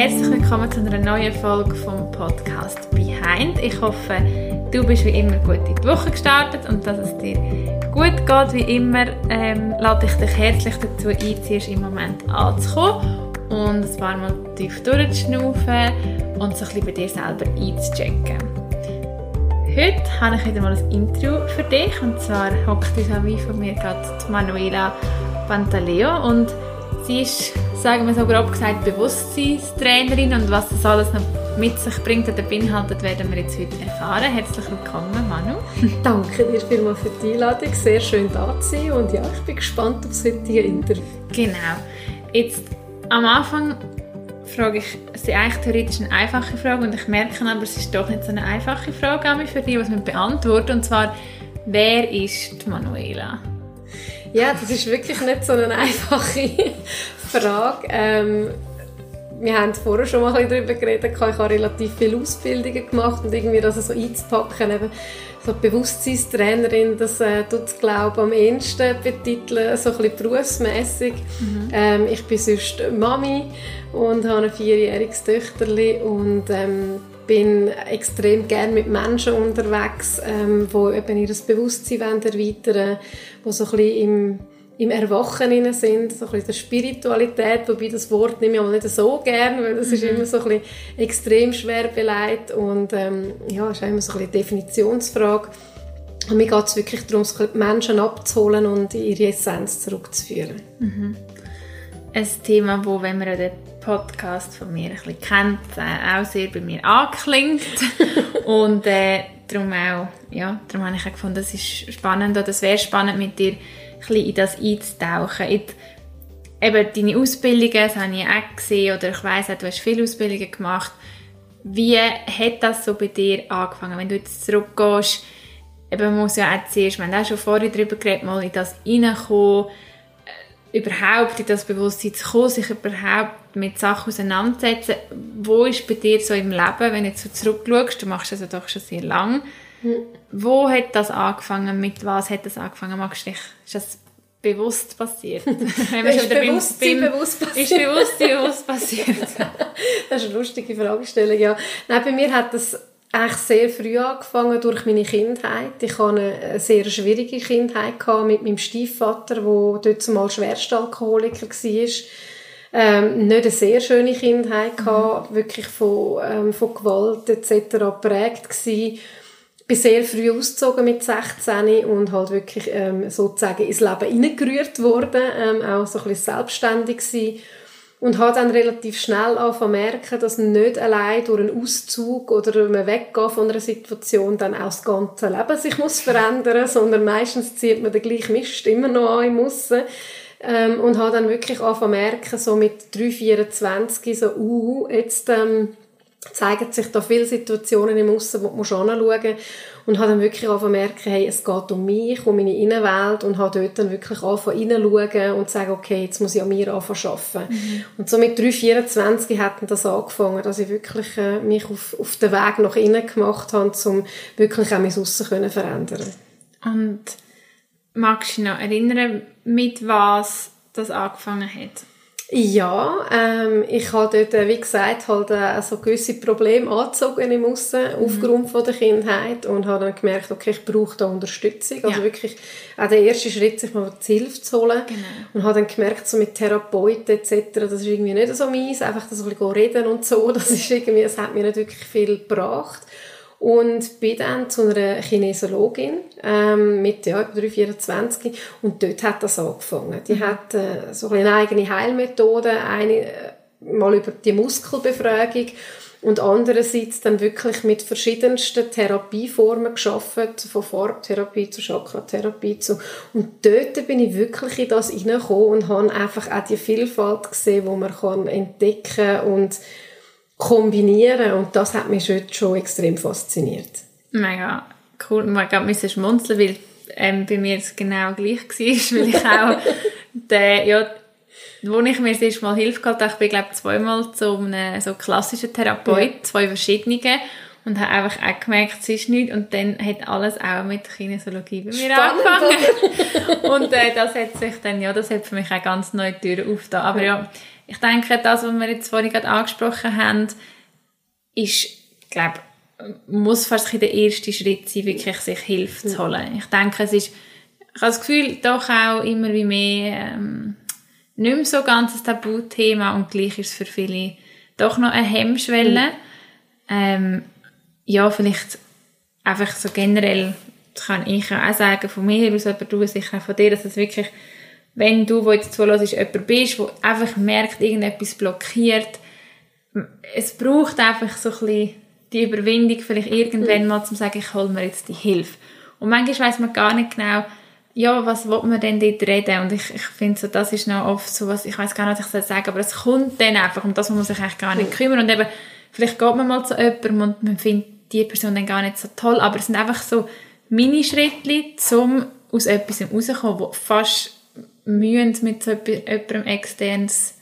Herzlich willkommen zu einer neuen Folge vom Podcast Behind. Ich hoffe, du bist wie immer gut in die Woche gestartet und dass es dir gut geht. Wie immer ähm, lade ich dich herzlich dazu ein, im Moment anzukommen und ein paar Mal tief durchzuschnaufen und so ein bisschen bei dir selber einzuchecken. Heute habe ich wieder mal ein Intro für dich und zwar hockt vis à von mir gerade Manuela Pantaleo und sie ist, sagen wir so grob gesagt, Bewusstseinstrainerin und was das alles noch mit sich bringt oder beinhaltet, werden wir jetzt heute erfahren. Herzlich willkommen, Manu. Danke dir vielmals für die Einladung. Sehr schön da zu sein und ja, ich bin gespannt auf das heutige Interview. Genau. Jetzt am Anfang frage ich sie eigentlich theoretisch eine einfache Frage und ich merke aber, es ist doch nicht so eine einfache Frage für die, was man beantworten und zwar, wer ist die Manuela? Ja, das ist wirklich nicht so eine einfache Frage. Ähm, wir haben vorher schon mal darüber geredet, ich habe relativ viele Ausbildungen gemacht und irgendwie das so einzupacken, eben so Bewusstseinstrainerin, das äh, tut glaube am ehesten betiteln, so ein bisschen berufsmässig. Mhm. Ähm, ich bin sonst Mami und habe ein vierjähriges Töchterli und ähm, bin extrem gerne mit Menschen unterwegs, ähm, wo eben ihr Bewusstsein erweitern wollen, die so ein bisschen im, im Erwachen sind, so ein bisschen der Spiritualität, wobei das Wort nehme ich auch nicht so gerne, weil das mhm. ist immer so ein bisschen extrem schwer beleidigt und ähm, ja, ist immer so ein bisschen Definitionsfrage. Und mir geht es wirklich darum, die Menschen abzuholen und in ihre Essenz zurückzuführen. Mhm. Ein Thema, wo, wenn man den Podcast von mir ein bisschen kennt, äh, auch sehr bei mir anklingt. und äh, darum auch, ja, darum habe ich auch gefunden, das ist spannend oder es wäre spannend, mit dir ein bisschen in das einzutauchen. In eben deine Ausbildungen, das habe ich auch gesehen, oder ich weiss auch, du hast viele Ausbildungen gemacht. Wie hat das so bei dir angefangen? Wenn du jetzt zurückgehst, eben muss ja auch zuerst, wir haben auch schon vorher darüber geredet, mal in das reinkommen, überhaupt in das Bewusstsein zu kommen, sich überhaupt mit Sachen auseinandersetzen. Wo ist bei dir so im Leben, wenn du jetzt so zurückschaust, du machst das ja doch schon sehr lang, mhm. wo hat das angefangen, mit was hat das angefangen? Magst du dich, ist das bewusst passiert? Wenn ist Bewusstsein beim, bewusst passiert? Ist Bewusstsein bewusst passiert? das ist eine lustige Fragestellung, ja. Nein, bei mir hat das eigentlich sehr früh angefangen durch meine Kindheit. Ich hatte eine sehr schwierige Kindheit mit meinem Stiefvater, der dort mal Schwerstalkoholiker war. Ähm, nicht eine sehr schöne Kindheit gehabt, mhm. wirklich von, ähm, von Gewalt etc. geprägt gewesen. Ich bin sehr früh ausgezogen mit 16 und halt wirklich ähm, sozusagen ins Leben hineingerührt worden, ähm, auch so ein bisschen selbstständig gewesen und habe dann relativ schnell angefangen merken, dass nicht allein durch einen Auszug oder ein Weggehen von einer Situation dann auch das ganze Leben sich muss verändern, sondern meistens zieht man den gleichen Mist immer noch an im Aussen. Ähm, und habe dann wirklich angefangen merken, so mit 3, 24, so, uh, jetzt, ähm, zeigen sich da viele Situationen im Aussen, wo man anschauen muss und habe dann wirklich angefangen merken, hey, es geht um mich, um meine Innenwelt und habe dort dann wirklich angefangen hineinschauen und zu sagen, okay, jetzt muss ich an mir anfangen arbeiten. Mhm. Und so mit 3, 24 hat das angefangen, dass ich wirklich äh, mich auf, auf den Weg nach innen gemacht habe, um wirklich auch mein Aussen zu verändern. Und magst du dich noch erinnern, mit was das angefangen hat? Ja, ähm, ich habe dort, äh, wie gesagt, halt äh, so gewisse Probleme angezogen im Aussen, mhm. aufgrund von der Kindheit und habe dann gemerkt, okay, ich brauche da Unterstützung, also ja. wirklich auch der erste Schritt, sich mal die Hilfe zu holen genau. und habe dann gemerkt, so mit Therapeuten etc., das ist irgendwie nicht so meins, einfach das ein bisschen reden und so, das ist irgendwie, das hat mir nicht wirklich viel gebracht und bin dann zu einer Kinesiologin ähm, mit ja, 324 und dort hat das angefangen. Die mhm. hat äh, so eine eigene Heilmethode, eine äh, mal über die Muskelbefragung und andererseits dann wirklich mit verschiedensten Therapieformen geschafft, von Farbtherapie zu Chakratherapie zu und dort bin ich wirklich in das hineingekommen und habe einfach auch die Vielfalt gesehen, wo man kann entdecken und kombinieren und das hat mich schon, schon extrem fasziniert. Mega cool. Man musste schmunzeln, weil ähm, bei mir es genau gleich war, weil ich auch den, ja, wo ich mir das erste Mal Hilfe geholt habe, ich bin glaube zweimal zu einem so klassischen Therapeut, ja. zwei verschiedene und habe einfach auch gemerkt, es ist nichts und dann hat alles auch mit Kinesiologie bei mir Spannend, angefangen. und äh, das hat sich dann, ja, das hat für mich auch ganz neue Türen aufgetan. Aber ja, ich denke, das, was wir jetzt vorhin gerade angesprochen haben, ist, glaube muss fast der erste Schritt sein, wirklich sich Hilfe zu holen. Ich denke, es ist, ich habe das Gefühl, doch auch immer wie mehr, ähm, nicht mehr so ganz ein Tabuthema und gleich ist es für viele doch noch eine Hemmschwelle. Mhm. Ähm, ja, vielleicht einfach so generell, das kann ich auch sagen, von mir aus, aber du sicher auch von dir, dass es wirklich, wenn du, wo jetzt zuhörst, jemand bist, der einfach merkt, irgendetwas blockiert, es braucht einfach so ein bisschen die Überwindung, vielleicht irgendwann mal zu sagen, ich hole mir jetzt die Hilfe. Und manchmal weiß man gar nicht genau, ja, was will man denn dort reden? Und ich, ich finde so, das ist noch oft so was, ich weiß gar nicht, was ich soll sagen, aber es kommt dann einfach, um das muss man sich eigentlich gar nicht kümmern. Und eben, vielleicht geht man mal zu jemandem und man findet die Person dann gar nicht so toll, aber es sind einfach so Mini-Schritte, um aus etwas rauszukommen, wo fast mühen mit so jemandem externes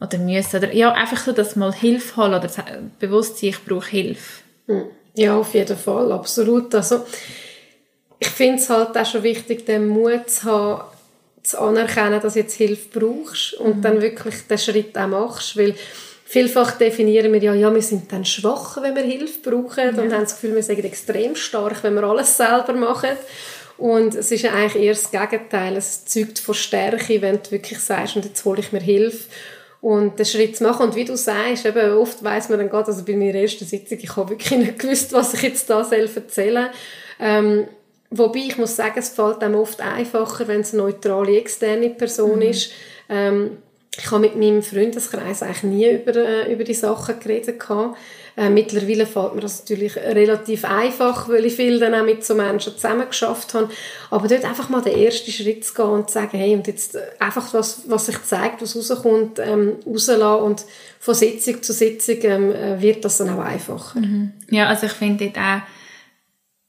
oder müssen, oder ja, einfach so, dass mal Hilfe holen oder Bewusstsein, ich brauche Hilfe. Hm. Ja, auf jeden Fall, absolut. Also, ich finde es halt auch schon wichtig, den Mut zu haben, zu anerkennen, dass du jetzt Hilfe brauchst und mhm. dann wirklich den Schritt auch machst, weil vielfach definieren wir ja, ja, wir sind dann schwach, wenn wir Hilfe brauchen ja. und haben das Gefühl, wir sind extrem stark, wenn wir alles selber machen. Und es ist ja eigentlich eher das Gegenteil. Es zeugt von Stärke, wenn du wirklich sagst, und jetzt hole ich mir Hilfe und den Schritt zu machen. Und wie du sagst, eben, oft weiss man dann gerade, also bei meiner ersten Sitzung, ich habe wirklich nicht gewusst, was ich jetzt da selber erzähle. Ähm, Wobei ich muss sagen, es fällt einem oft einfacher, wenn es eine neutrale, externe Person mhm. ist. Ähm, ich habe mit meinem Freundeskreis eigentlich nie über, äh, über die Sachen geredet. Äh, mittlerweile fällt mir das natürlich relativ einfach, weil ich viel dann auch mit so Menschen zusammen geschafft habe. Aber dort einfach mal den ersten Schritt zu gehen und zu sagen, hey, und jetzt einfach was, was sich zeigt, was rauskommt, ähm, rauslassen und von Sitzung zu Sitzung ähm, äh, wird das dann auch einfacher. Mhm. Ja, also ich finde dort auch,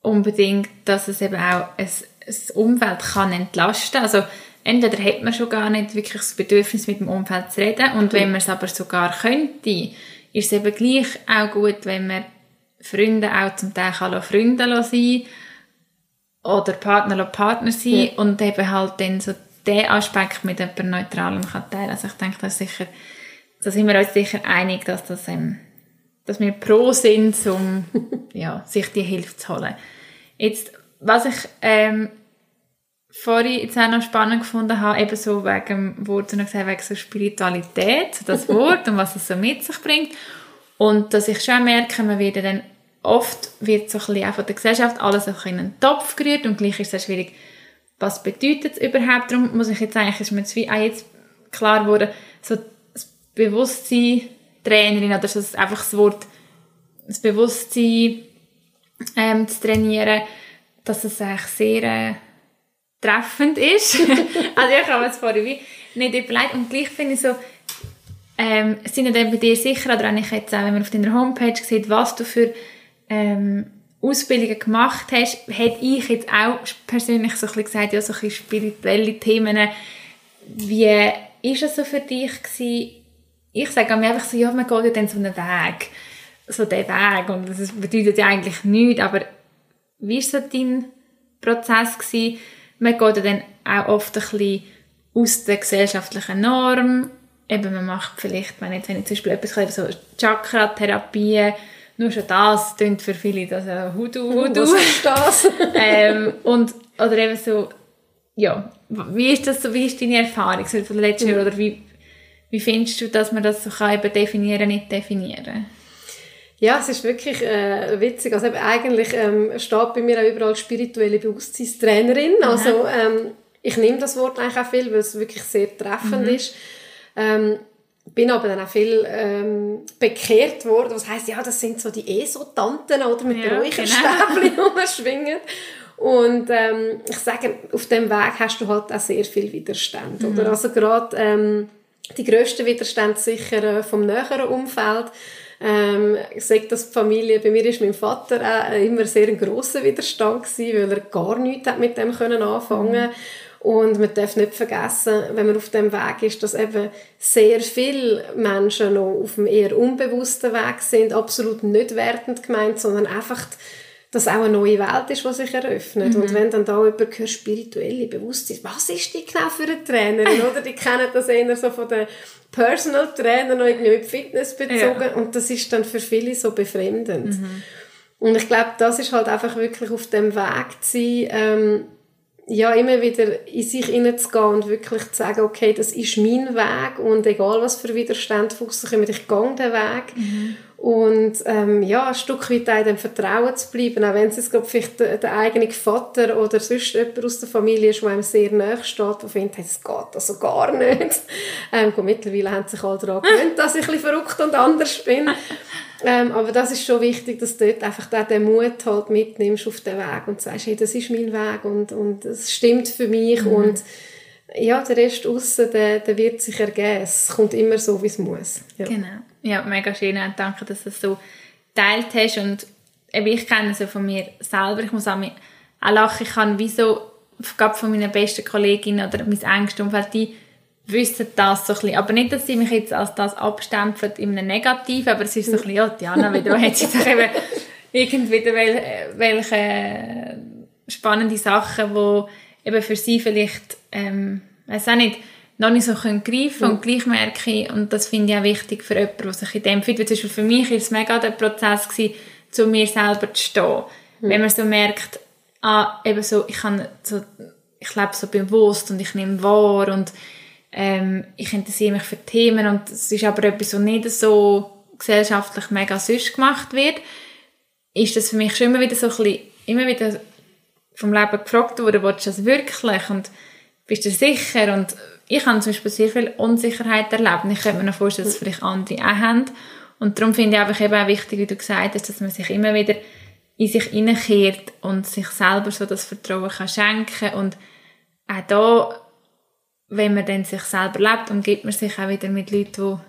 unbedingt, dass es eben auch ein, ein Umfeld kann entlasten Also entweder hat man schon gar nicht wirklich das Bedürfnis, mit dem Umfeld zu reden und wenn man es aber sogar könnte, ist es eben gleich auch gut, wenn man Freunde auch zum Teil kann Freunde sein oder Partner Partner sein ja. und eben halt dann so den Aspekt mit jemandem Neutralem kann teilen. Also ich denke, das sicher, da sind wir uns sicher einig, dass das ähm, dass wir pro sind, um ja, sich die Hilfe zu holen. Jetzt, was ich ähm, vorhin jetzt auch noch spannend gefunden habe, eben so wegen dem Wort, gesagt, wegen so Spiritualität, das Wort und was es so mit sich bringt. Und dass ich schon merke, man wird dann oft wird so ein bisschen auch von der Gesellschaft alles in einen Topf gerührt und gleich ist es schwierig, was bedeutet es überhaupt? Darum muss ich jetzt eigentlich, ist mir jetzt, wie auch jetzt klar geworden, so das Bewusstsein Trainerin oder so einfach das Wort, das Bewusstsein ähm, zu trainieren, dass es eigentlich sehr äh, treffend ist. also ich habe es vorher wie nicht überlegt und gleich finde ich so, ähm, sind dann bei dir sicher, oder wenn ich jetzt auch, wenn man auf deiner Homepage sieht, was du für ähm, Ausbildungen gemacht hast, hätte ich jetzt auch persönlich so ein bisschen gesagt, ja, so ein bisschen spirituelle Themen. Wie ist es so für dich gewesen, ich sage mir einfach so, ja, man geht ja dann so einen Weg, so den Weg und das bedeutet ja eigentlich nichts, aber wie war so dein Prozess gewesen? Man geht dann auch oft ein bisschen aus der gesellschaftlichen Norm, eben man macht vielleicht, wenn, jetzt, wenn ich zum Beispiel etwas so Chakra-Therapie, nur schon das klingt für viele das äh, Hudu, Hudu. Was ist das? ähm, und, oder eben so, ja, wie ist das so, wie ist deine Erfahrung so von letzten Jahr oder wie, wie findest du, dass man das so kann eben definieren, nicht definieren? Ja, es ist wirklich äh, witzig. Also eben, eigentlich ähm, steht bei mir auch überall spirituelle Bewusstseinstrainerin. Mhm. Also ähm, ich nehme das Wort eigentlich auch viel, weil es wirklich sehr treffend mhm. ist. Ähm, bin aber dann auch viel ähm, bekehrt worden. Was heißt ja, das sind so die ESO-Tanten oder mit ja, Räucherstäbchen genau. umschwingen. Und ähm, ich sage, auf dem Weg hast du halt auch sehr viel Widerstand. Mhm. Oder? Also gerade ähm, die grössten Widerstände sicher äh, vom näheren Umfeld. Ähm, ich sage das die Familie, bei mir ist mein Vater auch immer sehr ein grosser Widerstand gewesen, weil er gar nichts hat mit dem können anfangen. Und man darf nicht vergessen, wenn man auf dem Weg ist, dass eben sehr viele Menschen noch auf einem eher unbewussten Weg sind, absolut nicht wertend gemeint, sondern einfach dass auch eine neue Welt ist, die sich eröffnet. Mhm. Und wenn dann da jemand hört, spirituelle Bewusstsein, was ist die genau für eine Trainerin, oder? Die kennen das eher so von den Personal Trainer noch irgendwie mit Fitness bezogen ja. und das ist dann für viele so befremdend. Mhm. Und ich glaube, das ist halt einfach wirklich auf dem Weg zu sein, ähm, ja, immer wieder in sich hineinzugehen und wirklich zu sagen, okay, das ist mein Weg und egal was für Widerstände kommen, ich gehe den Weg. Mhm. Und ähm, ja, ein Stück weit in dem Vertrauen zu bleiben, auch wenn es jetzt glaub, vielleicht der, der, eigene Vater oder sonst jemand aus der Familie ist, der einem sehr nahe steht, der findet, es geht also gar nicht. Ähm, gut, mittlerweile haben sich alle daran gewöhnt, dass ich ein bisschen verrückt und anders bin. Ähm, aber das ist schon wichtig, dass du dort einfach den Mut halt mitnimmst auf den Weg und sagst, hey, das ist mein Weg und, und es stimmt für mich mhm. und ja, der Rest aussen, der, der wird sich ergeben. Es kommt immer so, wie es muss. Ja. Genau. Ja, mega schön. Und danke, dass du es so geteilt hast. Und ich kenne es von mir selber. Ich muss auch, auch lachen. Ich kann wie so, gerade von meinen besten Kolleginnen oder mein engsten Umfeld, die wissen das so ein bisschen. Aber nicht, dass sie mich jetzt als das abstempeln in einem Negativ, aber es ist so ein bisschen, ja, Diana, wieder hat sie doch eben irgendwie welche, welche spannende Sachen, die eben für sie vielleicht, ähm, weiß auch nicht, noch nicht so können greifen und gleich merke ich, und das finde ich auch wichtig für jemanden, der sich in dem fühlt, weil für mich war es mega der Prozess gewesen, zu mir selber zu stehen. Mhm. Wenn man so merkt, ah, eben so, ich kann so, ich lebe so bewusst und ich nehme wahr und ähm, ich interessiere mich für Themen und es ist aber etwas, was nicht so gesellschaftlich mega süß gemacht wird, ist das für mich schon immer wieder so ein bisschen, immer wieder vom Leben gefragt worden, willst du das wirklich und bist du sicher und ich habe zum Beispiel sehr viel Unsicherheit erlebt und ich könnte mir noch vorstellen, dass vielleicht andere auch haben. Und darum finde ich einfach eben auch wichtig, wie du gesagt hast, dass man sich immer wieder in sich hineinkehrt und sich selber so das Vertrauen kann schenken und auch da, wenn man dann sich selber lebt, umgibt man sich auch wieder mit Leuten,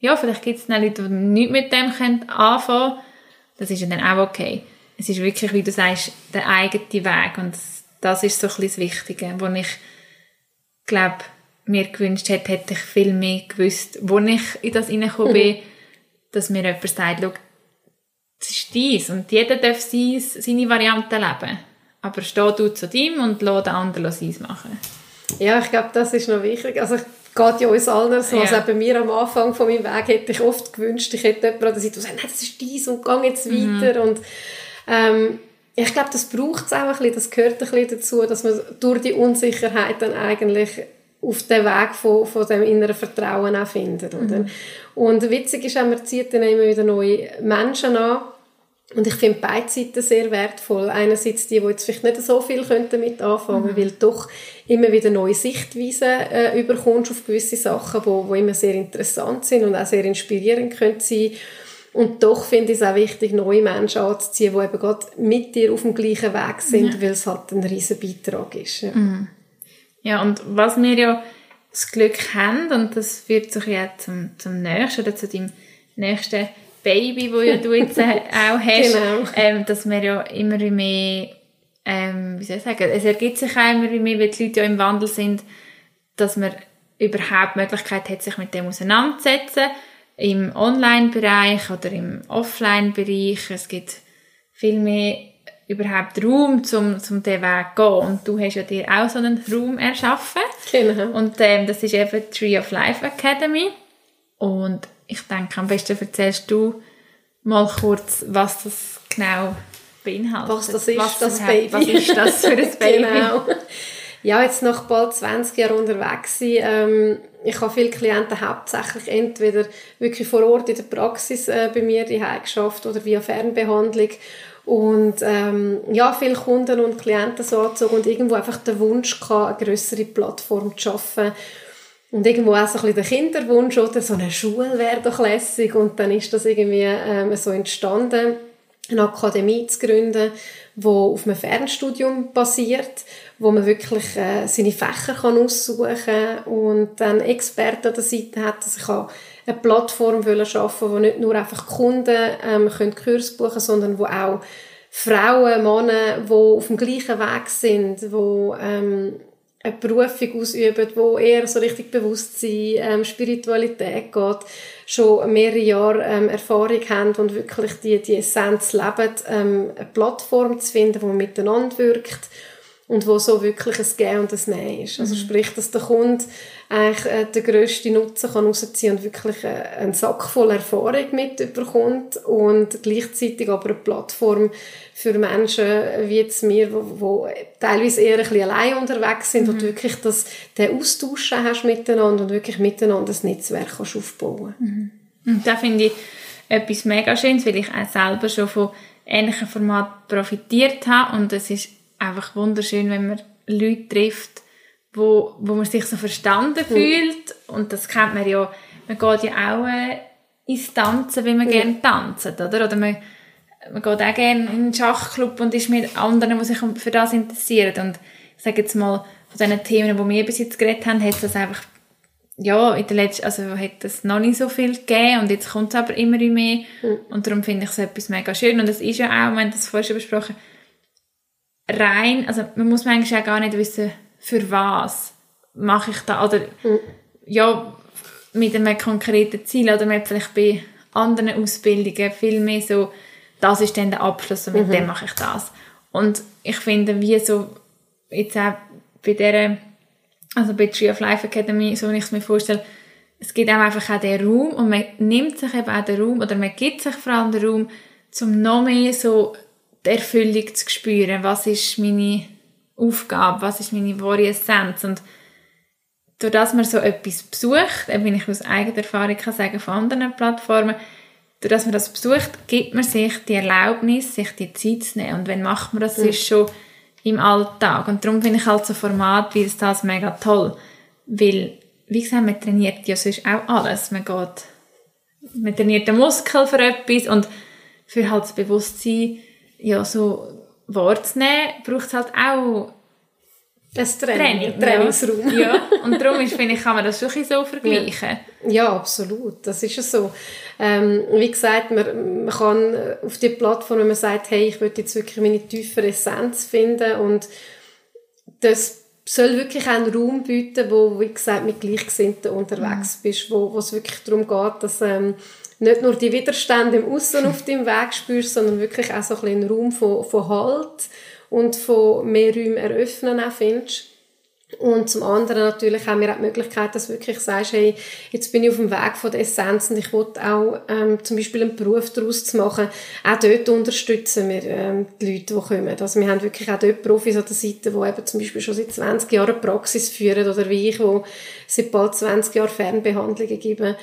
die, ja, vielleicht gibt es dann Leute, die nicht mit dem können anfangen können. Das ist ja dann auch okay. Es ist wirklich, wie du sagst, der eigene Weg und das ist so ein bisschen das Wichtige, wo ich glaube, mir gewünscht hätte, hätte ich viel mehr gewusst, wo ich in das reingekommen bin, dass mir jemand sagt, schau, das ist dies und jeder darf seine Variante leben. Aber steh du zu dem und lass den anderen seins machen. Ja, ich glaube, das ist noch wichtig. Also, geht ja uns allen so. Ja. Also bei mir am Anfang von meinem Weg hätte ich oft gewünscht, ich hätte jemanden an der Seite, der sagt, nein, das ist dies und geh jetzt mhm. weiter. Und ähm, ich glaube, das braucht es auch ein bisschen, das gehört ein bisschen dazu, dass man durch die Unsicherheit dann eigentlich auf den Weg von, von dem inneren Vertrauen auch findet. Oder? Mhm. Und witzig ist auch, man zieht dann immer wieder neue Menschen an. Und ich finde beide Seiten sehr wertvoll. Einerseits die, die jetzt vielleicht nicht so viel damit anfangen könnten, mhm. weil doch immer wieder neue Sichtweisen äh, überkommst auf gewisse Sachen, wo, wo immer sehr interessant sind und auch sehr inspirierend können sein und doch finde ich es auch wichtig, neue Menschen anzuziehen, die eben gerade mit dir auf dem gleichen Weg sind, mhm. weil es halt ein riesen Beitrag ist. Ja. Mhm. Ja, und was wir ja das Glück haben, und das führt sich ja zum, zum nächsten oder zu deinem nächsten Baby, wo ja du jetzt äh, auch hast, genau. ähm, dass wir ja immer mehr, ähm, wie soll ich sagen, es ergibt sich auch immer mehr, weil die Leute ja im Wandel sind, dass man überhaupt die Möglichkeit hat, sich mit dem auseinanderzusetzen, im Online-Bereich oder im Offline-Bereich. Es gibt viel mehr überhaupt Raum, um, um diesen Weg zu gehen. Und du hast ja dir auch so einen Raum erschaffen. Genau. Und ähm, das ist eben Tree of Life Academy. Und ich denke, am besten erzählst du mal kurz, was das genau beinhaltet. Was das ist, was das Baby. Was ist das für ein Baby? genau. Ja, jetzt nach bald 20 Jahren unterwegs sein, ähm, ich habe viele Klienten hauptsächlich entweder wirklich vor Ort in der Praxis äh, bei mir die geschafft oder via Fernbehandlung und ähm, ja, viele Kunden und Klienten so angezogen und irgendwo einfach der Wunsch gehabt, eine grössere Plattform zu schaffen. Und irgendwo auch so ein bisschen der Kinderwunsch, oder so eine Schule wäre doch lässig. Und dann ist das irgendwie ähm, so entstanden, eine Akademie zu gründen, die auf einem Fernstudium basiert, wo man wirklich äh, seine Fächer kann aussuchen kann und dann Experten an der Seite hat. Also ich eine Plattform schaffen, wo nicht nur einfach Kunden ähm, können Kurs buchen sondern wo auch Frauen, Männer, die auf dem gleichen Weg sind, wo ähm, eine Berufung ausüben, wo eher so richtig Bewusstsein, ähm, Spiritualität geht, schon mehrere Jahre ähm, Erfahrung haben und wirklich die, die Essenz leben, ähm, eine Plattform zu finden, wo man miteinander wirkt und wo so wirklich ein Gehen und ein Nein ist. Also mhm. sprich, dass der Kunde eigentlich äh, den grössten Nutzen kann rausziehen und wirklich äh, einen Sack voll Erfahrung mitbekommt und gleichzeitig aber eine Plattform für Menschen wie jetzt mir, wo, wo teilweise eher ein bisschen allein unterwegs sind, mhm. du wirklich das, den Austausch hast miteinander und wirklich miteinander ein Netzwerk kannst aufbauen mhm. Und da finde ich etwas mega Schönes, weil ich auch selber schon von ähnlichen Formaten profitiert habe und es ist einfach wunderschön, wenn man Leute trifft, wo, wo man sich so verstanden mhm. fühlt und das kennt man ja, man geht ja auch äh, ins Tanzen, wenn man ja. gerne tanzt, oder? Oder man, man geht auch gerne in einen Schachclub und ist mit anderen, die sich für das interessieren und ich sage jetzt mal, von den Themen, die wir bis jetzt geredet haben, hat es einfach ja, in der letzten, also hat es noch nicht so viel gegeben und jetzt kommt es aber immer mehr mhm. und darum finde ich es etwas mega schön und es ist ja auch, wir haben das vorher schon besprochen, rein, also man muss manchmal auch gar nicht wissen, für was mache ich da, oder mhm. ja, mit einem konkreten Ziel, oder man hat vielleicht bei anderen Ausbildungen viel mehr so, das ist dann der Abschluss und mit mhm. dem mache ich das. Und ich finde, wie so, jetzt auch bei dieser, also bei der Tree of Life Academy, so wie ich es mir vorstelle, es gibt auch einfach auch den Raum und man nimmt sich eben auch den Raum, oder man gibt sich vor allem den Raum, um noch mehr so die Erfüllung zu spüren. Was ist meine Aufgabe? Was ist meine wahre Essenz? Und durch das man so etwas besucht, wenn ich aus eigener Erfahrung kann sagen von anderen Plattformen, durch das man das besucht, gibt man sich die Erlaubnis, sich die Zeit zu nehmen. Und wenn macht man das, mhm. ist schon im Alltag. Und darum finde ich halt so Format wie das mega toll. Weil, wie gesagt, man trainiert ja sonst auch alles. Man geht, man trainiert den Muskel für etwas und für halt das Bewusstsein, ja, so wahrzunehmen, braucht es halt auch ein Training, Training Trainingsraum. Ja. ja. und darum ist, finde ich, kann man das wirklich so vergleichen. Ja, ja absolut. Das ist ja so. Ähm, wie gesagt, man, man kann auf die Plattform, wenn man sagt, hey, ich möchte jetzt wirklich meine tiefere Essenz finden und das soll wirklich einen Raum bieten, wo, wie gesagt, mit Gleichgesinnten unterwegs mhm. bist, wo, wo es wirklich darum geht, dass ähm, nicht nur die Widerstände im Aussen auf deinem Weg spürst, sondern wirklich auch so ein einen Raum von, von Halt und von mehr Räumen eröffnen auch findest. Und zum anderen natürlich haben wir auch die Möglichkeit, dass du wirklich sagst, hey, jetzt bin ich auf dem Weg von der Essenz und ich will auch ähm, zum Beispiel einen Beruf daraus zu machen. Auch dort unterstützen wir ähm, die Leute, die kommen. Also wir haben wirklich auch dort Profis an der Seite, die eben zum Beispiel schon seit 20 Jahren Praxis führen oder wie ich, die seit bald 20 Jahren Fernbehandlungen geben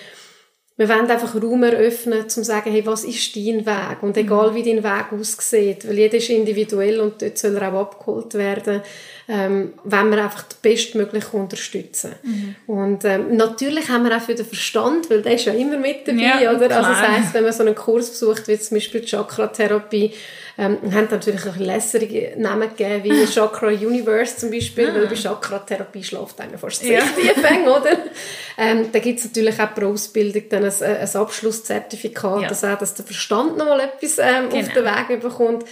wir wollen einfach Raum eröffnen, um zu sagen, hey, was ist dein Weg? Und egal, wie dein Weg aussieht, weil jeder ist individuell und dort soll er auch abgeholt werden, ähm, wenn wir einfach bestmöglich unterstützen. Mhm. Und ähm, natürlich haben wir auch für den Verstand, weil der ist ja immer mit dabei, ja, oder? Also das heisst, wenn man so einen Kurs besucht, wie zum Beispiel Chakra-Therapie, ähm, haben natürlich ein lässige Namen gegeben, wie Chakra Universe zum Beispiel, weil bei Chakra-Therapie schläft einer fast ja. tief oder? Ähm, da gibt es natürlich auch pro Ausbildung dann ein, ein Abschlusszertifikat, ja. dass auch dass der Verstand noch mal etwas ähm, genau. auf den Weg bekommt.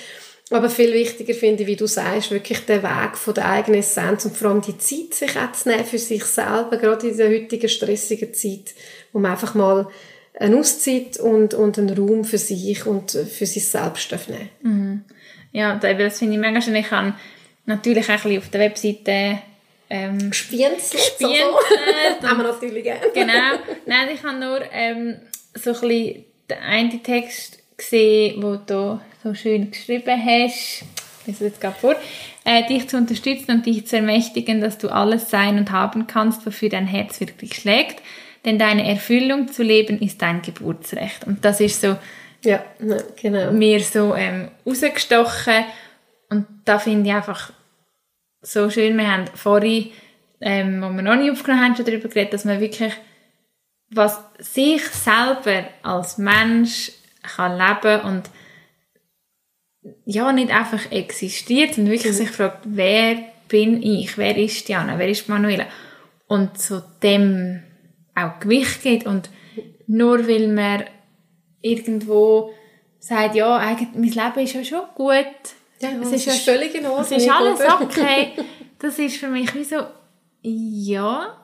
Aber viel wichtiger finde ich, wie du sagst, wirklich den Weg von der eigenen Essenz und vor allem die Zeit sich auch zu nehmen für sich selber, gerade in der heutigen stressigen Zeit, wo man einfach mal eine Auszeit und, und einen Raum für sich und für sich selbst nehmen mhm. Ja, das finde ich mega schön. Ich kann natürlich auch ein bisschen auf der Webseite ähm, Gespienzelt. Gespienzelt. Haben wir natürlich gerne. genau. Nein, ich habe nur ähm, so ein bisschen den einen Text gesehen, wo du so schön geschrieben hast. Ich jetzt gerade vor. Äh, dich zu unterstützen und dich zu ermächtigen, dass du alles sein und haben kannst, wofür dein Herz wirklich schlägt denn deine Erfüllung zu leben ist dein Geburtsrecht. Und das ist so ja, genau. mir so ähm, rausgestochen und da finde ich einfach so schön, wir haben vorhin, ähm, wo wir noch nicht aufgenommen haben, schon darüber geredet, dass man wirklich was sich selber als Mensch kann leben und ja, nicht einfach existiert, sondern wirklich mhm. sich fragt, wer bin ich, wer ist Diana, wer ist Manuela und so dem auch Gewicht gibt und nur weil man irgendwo sagt, ja, eigentlich, mein Leben ist ja schon gut. Ja, es ist, ist völlig in Ordnung. Es ist alles okay. das ist für mich wie so, ja,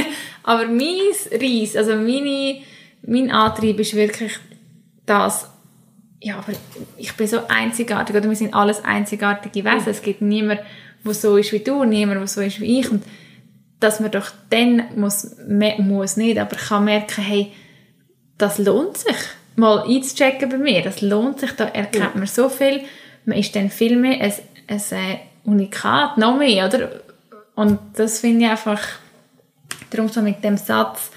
aber mein Reis, also meine, mein Antrieb ist wirklich das, ja, aber ich bin so einzigartig, oder wir sind alles einzigartige Wesen. Es gibt niemand, der so ist wie du, niemand, der so ist wie ich. Und dass man doch dann muss, muss nicht, aber kann merken, hey, das lohnt sich, mal einzuchecken bei mir. Das lohnt sich, da erkennt man so viel. Man ist dann viel mehr ein, ein äh, Unikat, noch mehr, oder? Und das finde ich einfach, darum so mit dem Satz,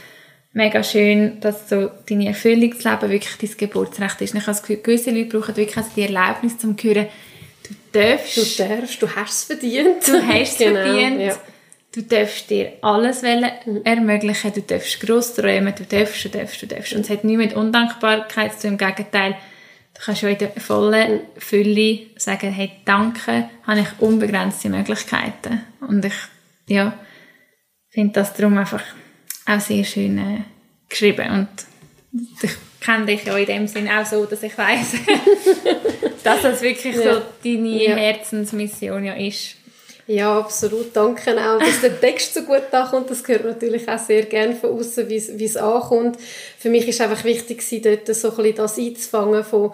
mega schön, dass so deine Erfüllung zu leben wirklich dein Geburtsrecht ist. ich habe das Gefühl, gewisse Leute brauchen wirklich also die Erlaubnis zum Hören, du darfst. Du darfst, du hast es verdient. Du hast es genau, verdient. Ja. Du darfst dir alles ermöglichen, du darfst gross träumen, du darfst, du darfst, du darfst. Und es hat nichts mit Undankbarkeit zu tun, im Gegenteil. Du kannst auch in der vollen Fülle sagen, hey, danke, habe ich unbegrenzte Möglichkeiten. Und ich, ja, finde das darum einfach auch sehr schön äh, geschrieben. Und ich kenne dich ja in dem Sinn auch so, dass ich weiß, dass das wirklich ja. so deine ja. Herzensmission ja ist. Ja, absolut. Danke auch, dass der Text so gut ankommt. Das gehört natürlich auch sehr gerne von außen, wie es ankommt. Für mich ist einfach wichtig, dort so ein bisschen das einzufangen von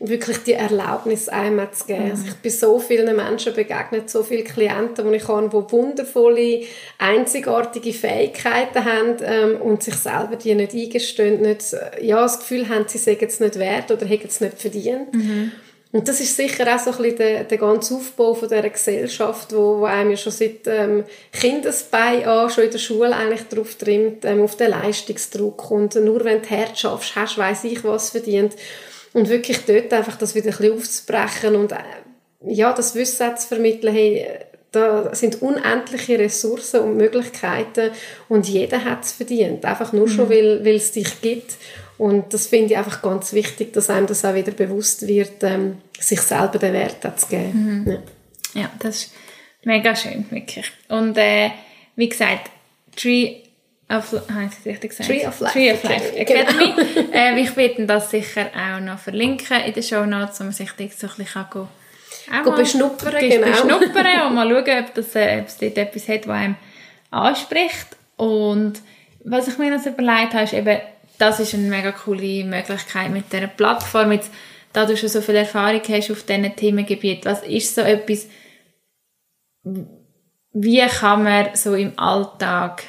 wirklich die Erlaubnis einmal zu geben. Mhm. Also ich bin so vielen Menschen begegnet, so viele Klienten, die ich habe, die wundervolle, einzigartige Fähigkeiten haben ähm, und sich selber die nicht eingestehen, nicht, ja, das Gefühl haben, sie sagen es nicht wert oder hätten es nicht verdient. Mhm. Und das ist sicher auch so ein bisschen der, der ganze Aufbau von dieser Gesellschaft, wo, wo einem ja schon seit ähm, Kindesbein an, schon in der Schule eigentlich drauf trimmt, ähm, auf den Leistungsdruck. Und nur wenn du hart schaffst, hast, weiss ich was verdient. Und wirklich dort einfach das wieder ein bisschen aufzubrechen und äh, ja, das Wissen zu vermitteln, hey, da sind unendliche Ressourcen und Möglichkeiten und jeder hat es verdient. Einfach nur mhm. schon, weil, weil es dich gibt. Und das finde ich einfach ganz wichtig, dass einem das auch wieder bewusst wird, ähm, sich selber den Wert zu geben. Mhm. Ja. ja. das ist mega schön, wirklich. Und äh, wie gesagt, Tree of, habe ich richtig gesagt? Tree of Life, Tree of Life Academy. Genau. äh, ich werde das sicher auch noch verlinken in den Show Notes, wo man sich das so ein bisschen auch Go beschnuppern, genau. beschnuppern und mal schauen, ob, das, äh, ob es dort etwas hat, das einem anspricht. Und was ich mir noch überlegt habe, ist eben, das ist eine mega coole Möglichkeit mit dieser Plattform. Jetzt, da du schon so viel Erfahrung hast auf diesen Themengebiet, was ist so etwas, wie kann man so im Alltag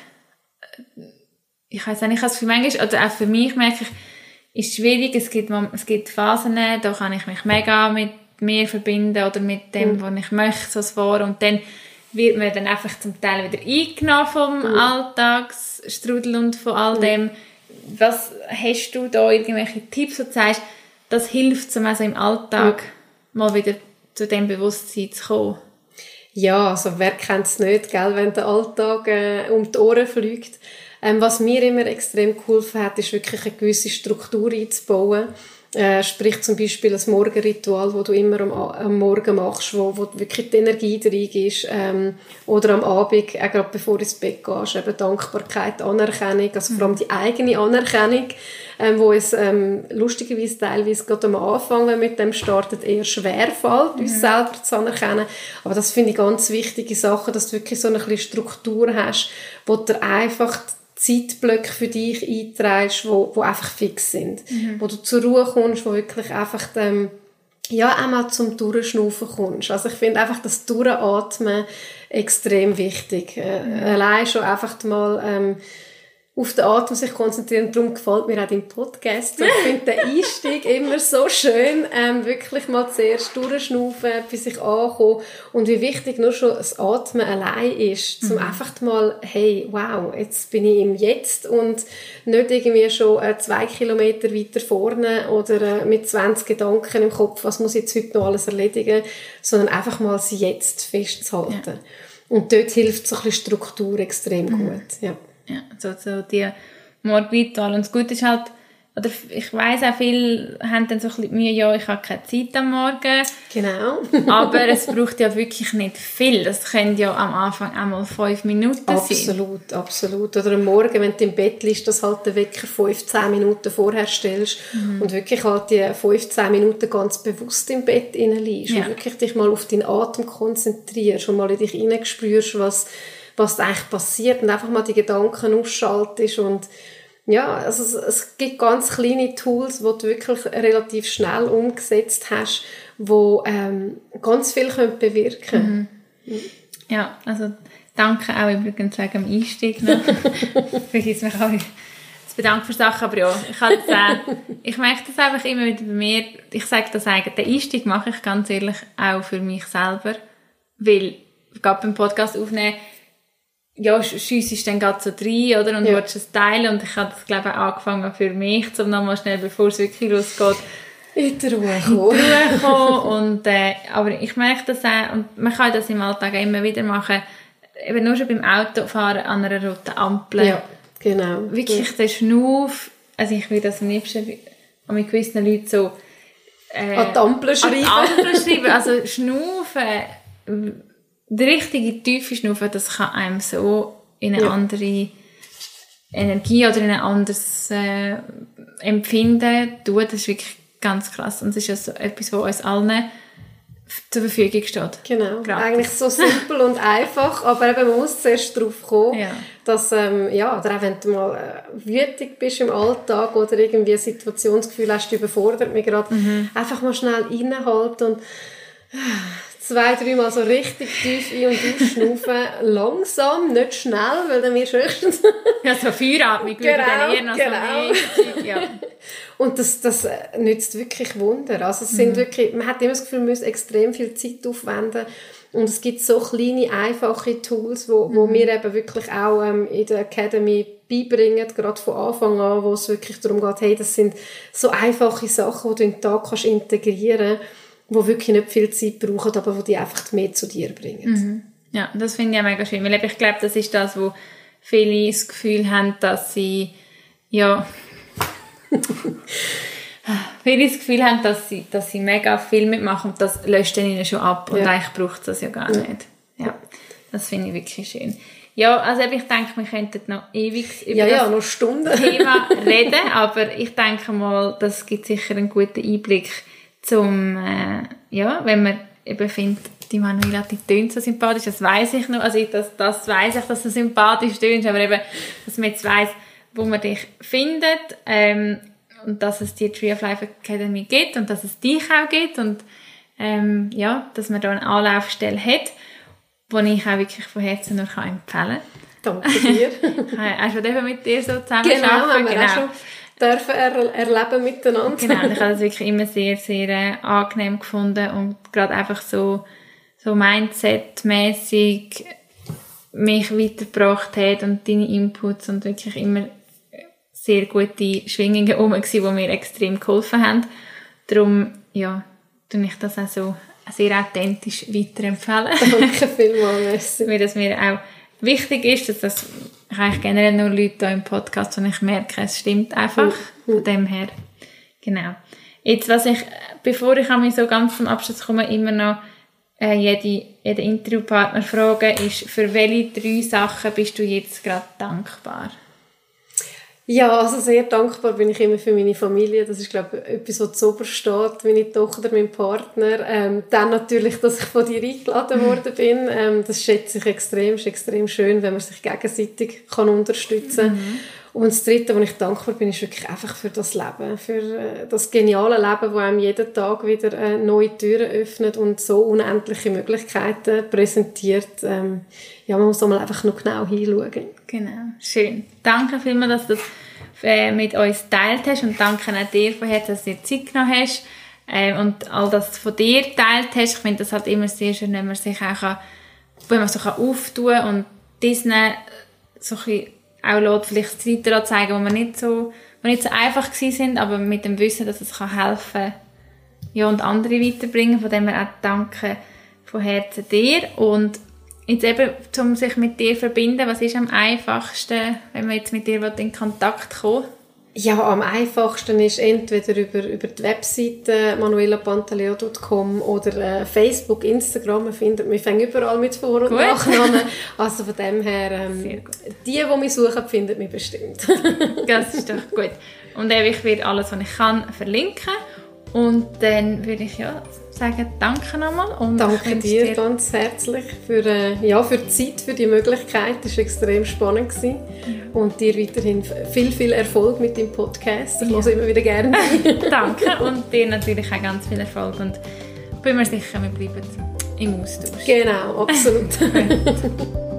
ich weiß nicht, ich habe es für manchmal, oder auch für mich merke ich, ist schwierig, es gibt, es gibt Phasen, da kann ich mich mega mit mir verbinden oder mit dem, mhm. was ich möchte, so vor und dann wird man dann einfach zum Teil wieder eingenommen vom mhm. Alltagsstrudel und von all mhm. Was hast du da irgendwelche Tipps, wo du sagst, das hilft, um also im Alltag mhm. mal wieder zu dem Bewusstsein zu kommen? Ja, also wer kennt es nicht, gell, wenn der Alltag äh, um die Ohren fliegt. Ähm, was mir immer extrem geholfen hat, ist wirklich eine gewisse Struktur einzubauen. Äh, sprich zum Beispiel ein Morgenritual, wo du immer am, am Morgen machst, wo, wo wirklich die Energie drin ist. Ähm, oder am Abend, auch gerade bevor du ins Bett gehst, eben Dankbarkeit, Anerkennung, also vor allem die eigene Anerkennung, ähm, wo es ähm, lustigerweise teilweise gerade am Anfang, wenn mit dem startet, eher schwer fällt, uns mhm. selber zu anerkennen. Aber das finde ich ganz wichtige Sachen, dass du wirklich so eine Struktur hast, wo du einfach Zeitblöcke für dich einträgst, wo, wo einfach fix sind. Mhm. Wo du zur Ruhe kommst, wo wirklich einfach ähm, ja, einmal zum Durchschnaufen kommst. Also ich finde einfach das Durchatmen extrem wichtig. Äh, mhm. Allein schon einfach mal ähm, auf den Atem sich konzentrieren. Darum gefällt mir auch dein Podcast. Ich finde den Einstieg immer so schön, ähm, wirklich mal zuerst durchschnaufen, bis ich ankomme. Und wie wichtig nur schon das Atmen allein ist, zum mhm. einfach mal, hey, wow, jetzt bin ich im Jetzt und nicht irgendwie schon äh, zwei Kilometer weiter vorne oder äh, mit 20 Gedanken im Kopf, was muss ich jetzt heute noch alles erledigen, sondern einfach mal das Jetzt festzuhalten. Ja. Und dort hilft so ein bisschen Struktur extrem mhm. gut, ja ja, so, so die Mordritual. Und das Gute ist halt, oder ich weiß auch, viele haben dann so ein bisschen Mühe, ja, ich habe keine Zeit am Morgen. Genau. aber es braucht ja wirklich nicht viel. Das können ja am Anfang einmal fünf Minuten sein. Absolut, absolut. Oder am Morgen, wenn du im Bett liegst, dass halt den Wecker 15 Minuten vorher stellst mhm. und wirklich halt die 15 Minuten ganz bewusst im Bett liegst ja. und wirklich dich mal auf deinen Atem konzentrierst und mal in dich hineinspürst, was, was eigentlich passiert und einfach mal die Gedanken ausschaltest und ja, also es, es, gibt ganz kleine Tools, die du wirklich relativ schnell umgesetzt hast, wo ähm, ganz viel können bewirken mhm. Ja, also danke auch übrigens wegen dem Einstieg noch. Vergiss mich auch zu bedanken für Sachen, aber ja, ich, halt, äh, ich merke das einfach immer wieder bei mir, ich sage das eigentlich, den Einstieg mache ich ganz ehrlich auch für mich selber, weil gerade beim Podcast aufnehmen ja, schiessest dann gerade so rein, oder? Und ja. willst es teilen. Und ich habe das, glaube ich, angefangen für mich, um nochmal schnell, bevor es wirklich losgeht, in die Ruhe kommen. In die Ruhe kommen. und, äh, aber ich merke das auch, und man kann das im Alltag immer wieder machen, eben nur schon beim Autofahren an einer roten Ampel. Ja, genau. Wirklich ja. der Schnuff, also ich würde das am liebsten mit gewissen Leuten so äh, an die Ampel schreiben. An die Ampel schreiben, also schnaufen der richtige tiefe Schnaufen, das kann einem so in eine ja. andere Energie oder in ein anderes äh, Empfinden tun. Das ist wirklich ganz krass. Und es ist ja so etwas, was uns allen zur Verfügung steht. Genau. Gratis. Eigentlich so simpel und einfach, aber eben, man muss zuerst darauf kommen, ja. dass, ähm, ja, oder auch wenn du mal äh, wütig bist im Alltag oder irgendwie ein Situationsgefühl hast, überfordert mich gerade, mhm. einfach mal schnell innehalten und zwei, dreimal so richtig tief ein- und ausschnaufen. Langsam, nicht schnell, weil dann wirst du höchstens... ja, so Feueratmung genau, dann eher noch genau. so ja. Und das, das nützt wirklich Wunder. Also es sind mhm. wirklich, man hat immer das Gefühl, man muss extrem viel Zeit aufwenden. Und es gibt so kleine, einfache Tools, wo, mhm. wo wir eben wirklich auch ähm, in der Academy beibringen, gerade von Anfang an, wo es wirklich darum geht, hey, das sind so einfache Sachen, die du in den Tag kannst integrieren kannst die wirklich nicht viel Zeit brauchen, aber die einfach mehr zu dir bringen. Mhm. Ja, das finde ich auch mega schön, weil ich glaube, das ist das, wo viele das Gefühl haben, dass sie, ja, viele das Gefühl haben, dass sie, dass sie mega viel mitmachen und das löscht dann ihnen schon ab und ja. eigentlich braucht es das ja gar nicht. Ja, das finde ich wirklich schön. Ja, also ich denke, wir könnten noch ewig über ja, ja, noch Stunden. Thema reden, aber ich denke mal, das gibt sicher einen guten Einblick zum, äh, ja, wenn man eben findet, die Manuela, die tönt so sympathisch, das weiß ich noch, also ich, das, das weiß ich, dass du sympathisch tönst, aber eben, dass man jetzt weiss, wo man dich findet, ähm, und dass es die Tree of Life Academy gibt und dass es dich auch gibt und ähm, ja, dass man da eine Anlaufstelle hat, die ich auch wirklich von Herzen nur kann empfehlen kann. Danke dir. Hast du eben mit dir so zusammen genau, haben wir genau. Auch schon dürfen er erleben miteinander. Genau, ich habe das wirklich immer sehr, sehr äh, angenehm gefunden und gerade einfach so, so Mindset-mäßig mich weitergebracht hat und deine Inputs und wirklich immer sehr gute Schwingungen rum die mir extrem geholfen haben. Darum, ja, tue ich das auch so sehr authentisch weiterempfehlen. Danke vielmals, Weil das mir auch wichtig ist, dass das ich habe generell nur Leute hier im Podcast, und ich merke, es stimmt einfach. Mhm. Von dem her. Genau. Jetzt, was ich, bevor ich mich so ganz zum Abschluss komme, immer noch äh, jede, jeden Interviewpartner frage, ist, für welche drei Sachen bist du jetzt gerade dankbar? Ja, also sehr dankbar bin ich immer für meine Familie. Das ist, glaube ich, etwas, was zu steht. Meine Tochter, mein Partner. Ähm, dann natürlich, dass ich von dir eingeladen worden bin. Ähm, das schätze ich extrem. Es ist extrem schön, wenn man sich gegenseitig kann unterstützen kann. Mhm. Und das Dritte, wo ich dankbar bin, ist wirklich einfach für das Leben. Für äh, das geniale Leben, wo einem jeden Tag wieder äh, neue Türen öffnet und so unendliche Möglichkeiten präsentiert. Ähm, ja, man muss mal einfach noch genau hinschauen. Genau, schön. Danke vielmals, dass du das äh, mit uns teilt hast und danke auch dir von Herzen, dass du dir Zeit genommen hast und all das von dir teilt hast. Ich finde das halt immer sehr schön, wenn man sich auch kann, wenn man so kann auftun und diesen so ein auch lässt, vielleicht Seiten zeigen, wo man nicht so, nicht so einfach sind, aber mit dem Wissen, dass es helfen kann, ja, und andere weiterbringen. Von dem her auch danke von Herzen dir und Jetzt eben, um sich mit dir zu verbinden, was ist am einfachsten, wenn man jetzt mit dir in Kontakt kommt? Ja, am einfachsten ist entweder über, über die Webseite manuelapantaleo.com oder äh, Facebook, Instagram. Man findet mich überall mit Vor- und Gut. Nachnamen. Also von dem her, ähm, die, die mich suchen, finden mich bestimmt. Das ist doch gut. Und eben, ich werde alles, was ich kann, verlinken. Und dann würde ich ja sagen, danke nochmal. Und Danke wünsche dir ganz herzlich für, äh, ja, für die Zeit, für die Möglichkeit. Das war extrem spannend. Gewesen. Und dir weiterhin viel, viel Erfolg mit deinem Podcast. Ich Ja. höre immer wieder gerne. Danke und dir natürlich auch ganz viel Erfolg und bin mir sicher, wir bleiben im Austausch. genau, absolut.